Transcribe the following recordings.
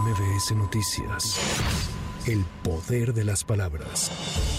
MBS Noticias. El poder de las palabras.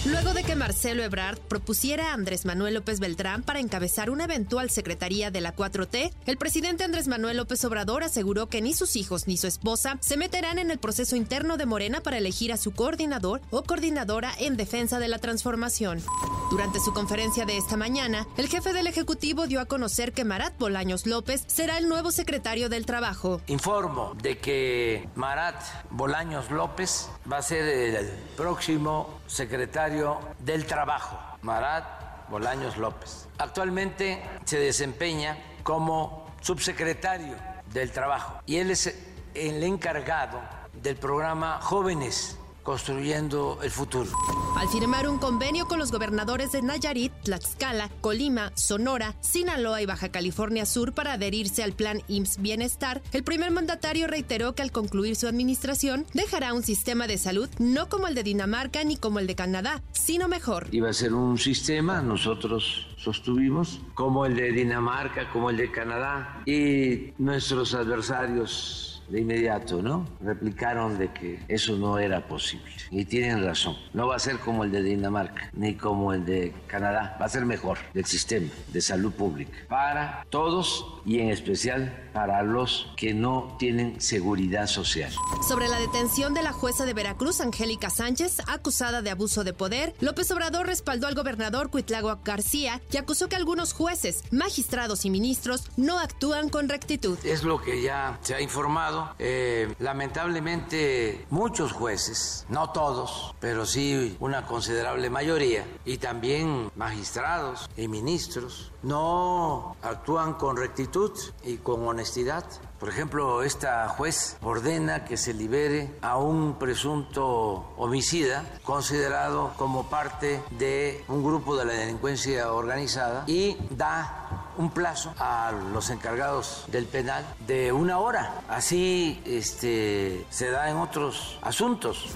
Luego de que Marcelo Ebrard propusiera a Andrés Manuel López Beltrán para encabezar una eventual secretaría de la 4T, el presidente Andrés Manuel López Obrador aseguró que ni sus hijos ni su esposa se meterán en el proceso interno de Morena para elegir a su coordinador o coordinadora en defensa de la transformación. Durante su conferencia de esta mañana, el jefe del Ejecutivo dio a conocer que Marat Bolaños López será el nuevo secretario del Trabajo. Informo de que Marat Bolaños López va a ser el próximo secretario del Trabajo, Marat Bolaños López. Actualmente se desempeña como subsecretario del Trabajo y él es el encargado del programa Jóvenes construyendo el futuro. Al firmar un convenio con los gobernadores de Nayarit, Tlaxcala, Colima, Sonora, Sinaloa y Baja California Sur para adherirse al plan IMSS Bienestar, el primer mandatario reiteró que al concluir su administración dejará un sistema de salud no como el de Dinamarca ni como el de Canadá, sino mejor. Iba a ser un sistema, nosotros sostuvimos, como el de Dinamarca, como el de Canadá, y nuestros adversarios de inmediato, ¿no? Replicaron de que eso no era posible. Y tienen razón. No va a ser como el de Dinamarca, ni como el de Canadá. Va a ser mejor el sistema de salud pública para todos y en especial para los que no tienen seguridad social. Sobre la detención de la jueza de Veracruz, Angélica Sánchez, acusada de abuso de poder, López Obrador respaldó al gobernador Cuitlago García y acusó que algunos jueces, magistrados y ministros no actúan con rectitud. Es lo que ya se ha informado eh, lamentablemente muchos jueces, no todos, pero sí una considerable mayoría, y también magistrados y ministros, no actúan con rectitud y con honestidad. Por ejemplo, esta juez ordena que se libere a un presunto homicida considerado como parte de un grupo de la delincuencia organizada y da un plazo a los encargados del penal de una hora. Así este, se da en otros asuntos.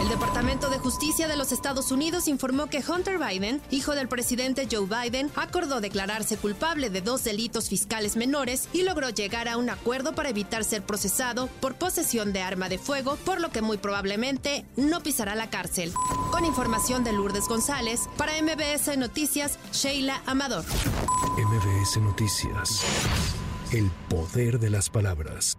El Departamento de Justicia de los Estados Unidos informó que Hunter Biden, hijo del presidente Joe Biden, acordó declararse culpable de dos delitos fiscales menores y logró llegar a un acuerdo para evitar ser procesado por posesión de arma de fuego, por lo que muy probablemente no pisará la cárcel. Con información de Lourdes González, para MBS Noticias, Sheila Amador. MBS Noticias. El poder de las palabras.